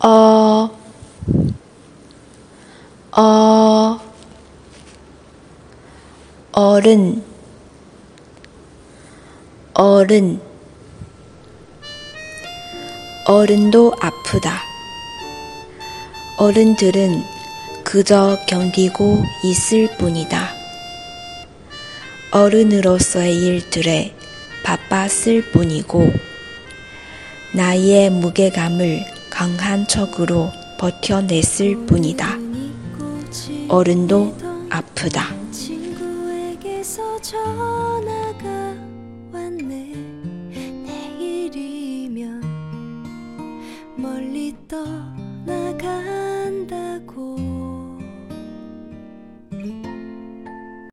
어, 어, 어른, 어른, 어른도 아프다. 어른들은 그저 견디고 있을 뿐이다. 어른으로서의 일들에 바빴을 뿐이고, 나이의 무게감을 강한 척으로 버텨냈을 뿐이다. 어른도 아프다. 멀리 떠나가